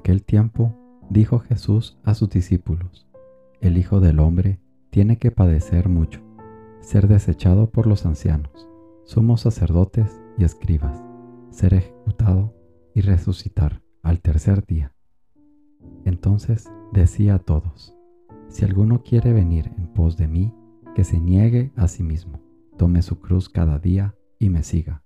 Aquel tiempo dijo Jesús a sus discípulos, el Hijo del Hombre tiene que padecer mucho, ser desechado por los ancianos, sumos sacerdotes y escribas, ser ejecutado y resucitar al tercer día. Entonces decía a todos, si alguno quiere venir en pos de mí, que se niegue a sí mismo, tome su cruz cada día y me siga,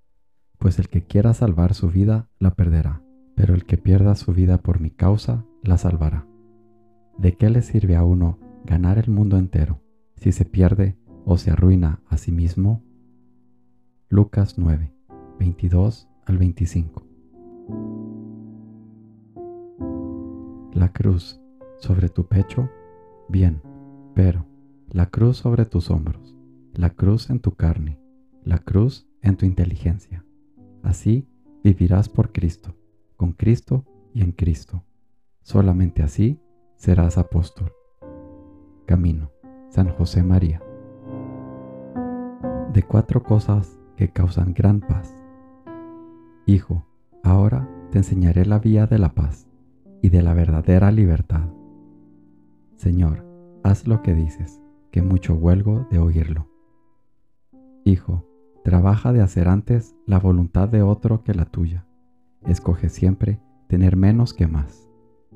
pues el que quiera salvar su vida la perderá, pero el que pierda su vida por mi causa la salvará. ¿De qué le sirve a uno ganar el mundo entero si se pierde o se arruina a sí mismo? Lucas 9, 22 al 25. La cruz sobre tu pecho, bien, pero la cruz sobre tus hombros, la cruz en tu carne, la cruz en tu inteligencia. Así vivirás por Cristo, con Cristo y en Cristo. Solamente así serás apóstol. Camino, San José María. De cuatro cosas que causan gran paz. Hijo, ahora te enseñaré la vía de la paz y de la verdadera libertad. Señor, haz lo que dices, que mucho huelgo de oírlo. Hijo, trabaja de hacer antes la voluntad de otro que la tuya. Escoge siempre tener menos que más.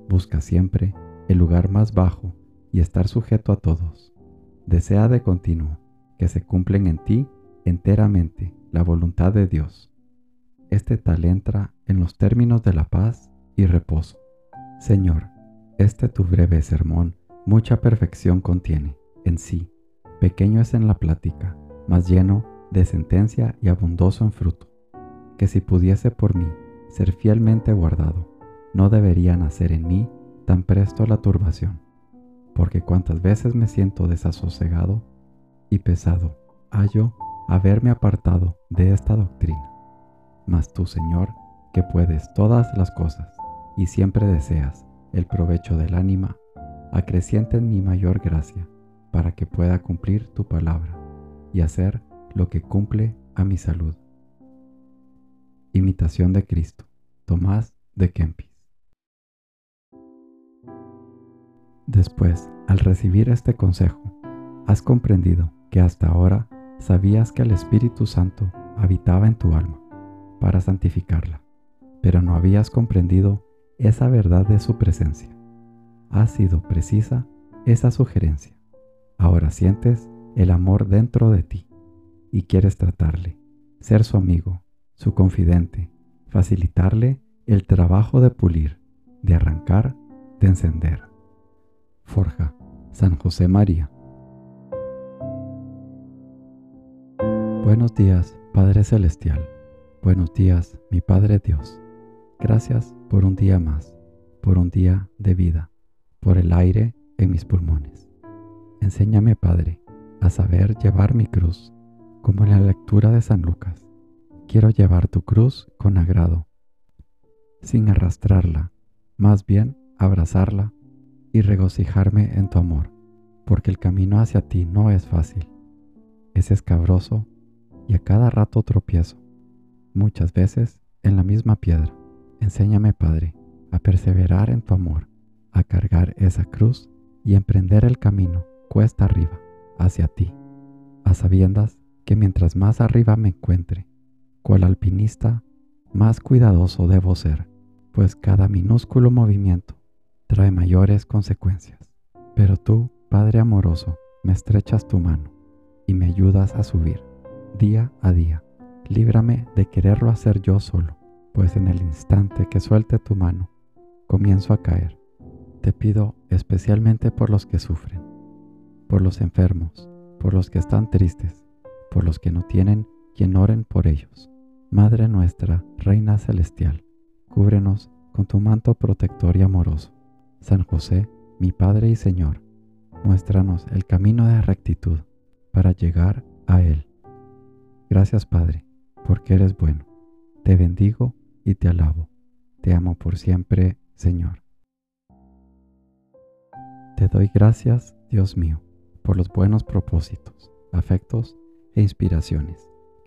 Busca siempre el lugar más bajo y estar sujeto a todos. Desea de continuo que se cumplen en ti enteramente la voluntad de Dios. Este tal entra en los términos de la paz y reposo. Señor, este tu breve sermón mucha perfección contiene en sí, pequeño es en la plática, mas lleno de sentencia y abundoso en fruto, que si pudiese por mí ser fielmente guardado, no debería nacer en mí tan presto la turbación, porque cuantas veces me siento desasosegado y pesado, hallo haberme apartado de esta doctrina. Mas tú, Señor, que puedes todas las cosas y siempre deseas el provecho del ánima, acreciente en mi mayor gracia, para que pueda cumplir tu palabra y hacer lo que cumple a mi salud. Imitación de Cristo, Tomás de Kempis. Después, al recibir este consejo, has comprendido que hasta ahora sabías que el Espíritu Santo habitaba en tu alma para santificarla, pero no habías comprendido esa verdad de su presencia. Ha sido precisa esa sugerencia. Ahora sientes el amor dentro de ti y quieres tratarle, ser su amigo, su confidente, facilitarle el trabajo de pulir, de arrancar, de encender. Forja, San José María. Buenos días, Padre Celestial. Buenos días, mi Padre Dios. Gracias por un día más, por un día de vida, por el aire en mis pulmones. Enséñame, Padre, a saber llevar mi cruz, como en la lectura de San Lucas. Quiero llevar tu cruz con agrado, sin arrastrarla, más bien abrazarla y regocijarme en tu amor, porque el camino hacia ti no es fácil, es escabroso y a cada rato tropiezo, muchas veces en la misma piedra. Enséñame, Padre, a perseverar en tu amor, a cargar esa cruz y emprender el camino cuesta arriba hacia ti, a sabiendas que mientras más arriba me encuentre, cual alpinista, más cuidadoso debo ser, pues cada minúsculo movimiento trae mayores consecuencias. Pero tú, Padre amoroso, me estrechas tu mano y me ayudas a subir día a día. Líbrame de quererlo hacer yo solo, pues en el instante que suelte tu mano, comienzo a caer. Te pido especialmente por los que sufren, por los enfermos, por los que están tristes, por los que no tienen quien oren por ellos. Madre nuestra, Reina Celestial, cúbrenos con tu manto protector y amoroso. San José, mi Padre y Señor, muéstranos el camino de rectitud para llegar a Él. Gracias Padre, porque eres bueno. Te bendigo y te alabo. Te amo por siempre, Señor. Te doy gracias, Dios mío, por los buenos propósitos, afectos e inspiraciones